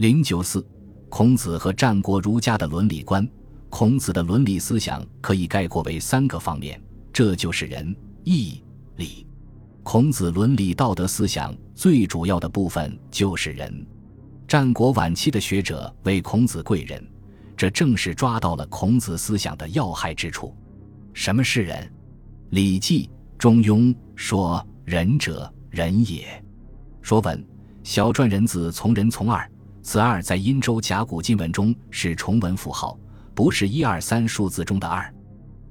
零九四，孔子和战国儒家的伦理观。孔子的伦理思想可以概括为三个方面，这就是仁、义、礼。孔子伦理道德思想最主要的部分就是仁。战国晚期的学者为孔子贵人，这正是抓到了孔子思想的要害之处。什么是仁？《礼记·中庸》说：“仁者，仁也。”《说文》小篆人字从人从二。此二在殷周甲骨金文中是重文符号，不是一二三数字中的二，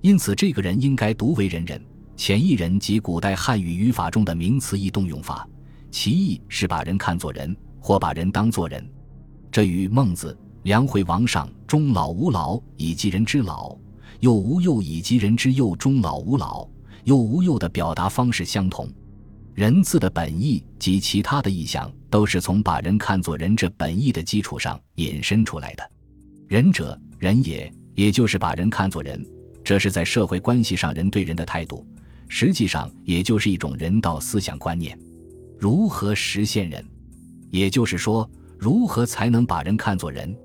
因此这个人应该读为人人。前一人即古代汉语语法中的名词义动用法，其义是把人看作人，或把人当作人。这与孟子“梁惠王上，终老吾老以及人之老；幼吾幼以及人之幼，终老吾老，幼吾幼”的表达方式相同。人字的本意及其他的意象，都是从把人看作人这本意的基础上引申出来的。仁者，仁也，也就是把人看作人，这是在社会关系上人对人的态度，实际上也就是一种人道思想观念。如何实现人？也就是说，如何才能把人看作人？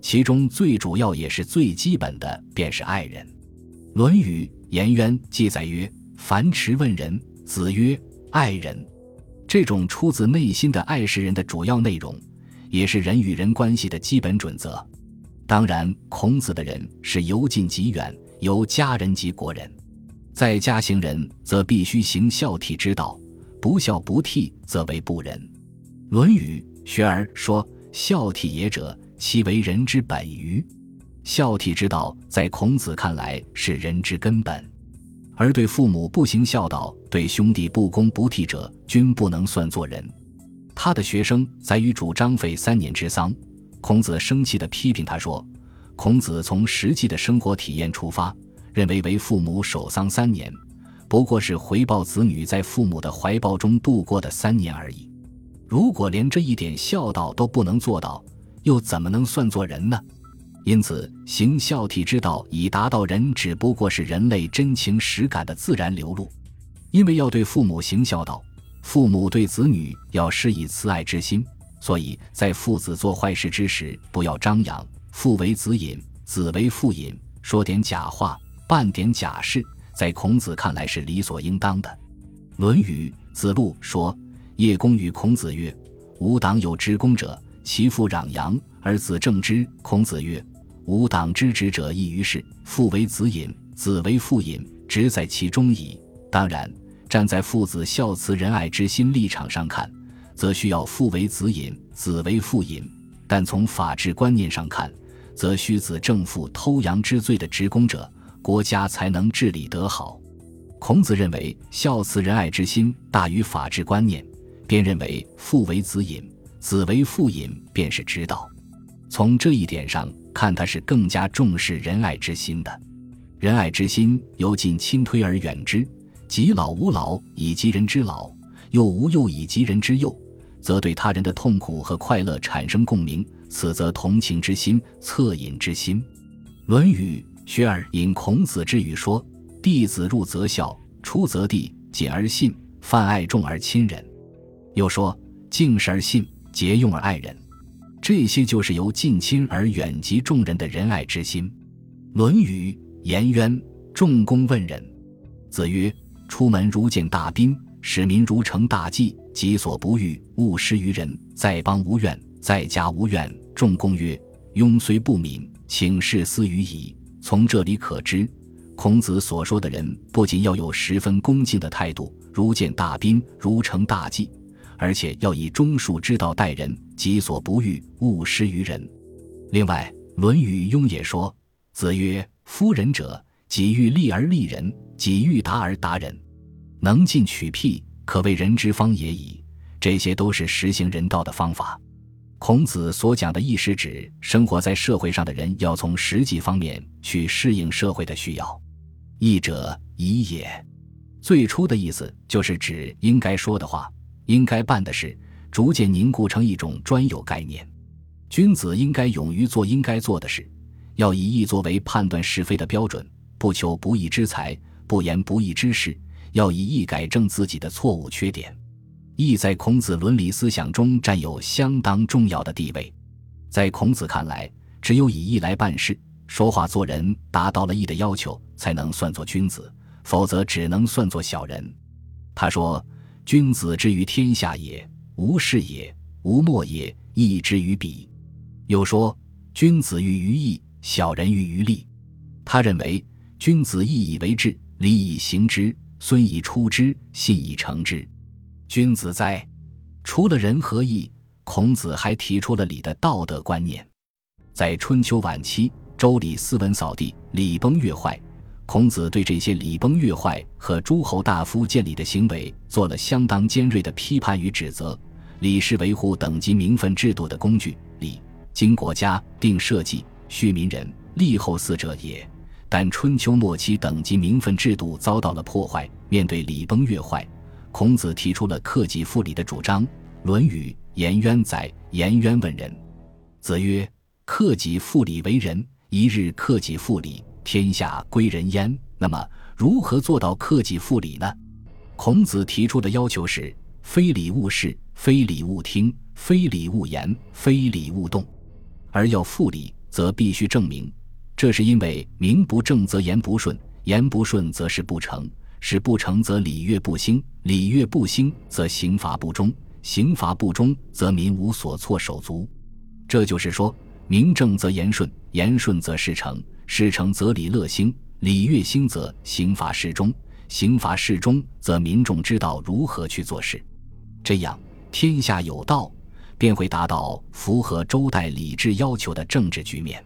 其中最主要也是最基本的，便是爱人。《论语·颜渊》记载曰：“樊迟问仁，子曰。”爱人，这种出自内心的爱是人的主要内容，也是人与人关系的基本准则。当然，孔子的人是由近及远，由家人及国人。在家行人，则必须行孝悌之道；不孝不悌，则为不仁。《论语·学而》说：“孝悌也者，其为人之本于。”孝悌之道，在孔子看来是人之根本。而对父母不行孝道，对兄弟不恭不悌者，均不能算作人。他的学生在与主张废三年之丧，孔子生气地批评他说：“孔子从实际的生活体验出发，认为为父母守丧三年，不过是回报子女在父母的怀抱中度过的三年而已。如果连这一点孝道都不能做到，又怎么能算作人呢？”因此，行孝悌之道以达到人，只不过是人类真情实感的自然流露。因为要对父母行孝道，父母对子女要施以慈爱之心，所以在父子做坏事之时，不要张扬。父为子隐，子为父隐，说点假话，办点假事，在孔子看来是理所应当的。《论语·子路》说：“叶公与孔子曰：‘吾党有知公者，其父攘阳，而子正之。’孔子曰。”吾党之职者亦于是，父为子隐，子为父隐，职在其中矣。当然，站在父子孝慈仁爱之心立场上看，则需要父为子隐，子为父隐；但从法治观念上看，则须子正负偷羊之罪的职工者，国家才能治理得好。孔子认为孝慈仁爱之心大于法治观念，便认为父为子隐，子为父隐便是之道。从这一点上。看他是更加重视仁爱之心的，仁爱之心由近亲推而远之，及老吾老以及人之老，幼吾幼以及人之幼，则对他人的痛苦和快乐产生共鸣，此则同情之心、恻隐之心。《论语·学而》引孔子之语说：“弟子入则孝，出则弟，谨而信，泛爱众而亲仁。”又说：“敬事而信，节用而爱人。”这些就是由近亲而远及众人的仁爱之心。《论语·颜渊》仲弓问仁，子曰：“出门如见大宾，使民如承大祭，己所不欲，勿施于人。在邦无怨，在家无怨。”仲弓曰：“庸虽不敏，请事思于矣。”从这里可知，孔子所说的人不仅要有十分恭敬的态度，如见大宾，如承大祭。而且要以忠恕之道待人，己所不欲，勿施于人。另外，《论语·雍也》说：“子曰：‘夫仁者，己欲立而立人，己欲达而达人，能进取辟，可谓人之方也已。’这些都是实行人道的方法。孔子所讲的义是指生活在社会上的人要从实际方面去适应社会的需要。义者，宜也。最初的意思就是指应该说的话。应该办的事，逐渐凝固成一种专有概念。君子应该勇于做应该做的事，要以义作为判断是非的标准，不求不义之财，不言不义之事，要以义改正自己的错误缺点。义在孔子伦理思想中占有相当重要的地位。在孔子看来，只有以义来办事，说话做人达到了义的要求，才能算作君子，否则只能算作小人。他说：“君子之于天下也，无事也，无莫也，义之于彼。”又说：“君子喻于义，小人喻于利。”他认为，君子义以为志，礼以行之，孙以出之，信以成之。君子哉！除了仁和义，孔子还提出了礼的道德观念。在春秋晚期，周礼斯文扫地，礼崩乐坏。孔子对这些礼崩乐坏和诸侯大夫见礼的行为做了相当尖锐的批判与指责。礼是维护等级名分制度的工具，礼经国家定社稷，恤民人，立后四者也。但春秋末期等级名分制度遭到了破坏，面对礼崩乐坏，孔子提出了克己复礼的主张。《论语·颜渊载》：颜渊问仁，子曰：“克己复礼为仁。一日克己复礼，天下归仁焉。”那么，如何做到克己复礼呢？孔子提出的要求是：非礼勿视，非礼勿听，非礼勿言，非礼勿动。而要复礼，则必须证明。这是因为名不正则言不顺，言不顺则事不成，事不成则礼乐不兴，礼乐不兴则刑罚不忠，刑罚不忠则民无所措手足。这就是说，名正则言顺，言顺则事成，事成则礼乐兴，礼乐兴则刑罚适中，刑罚适中则民众知道如何去做事。这样，天下有道，便会达到符合周代礼制要求的政治局面。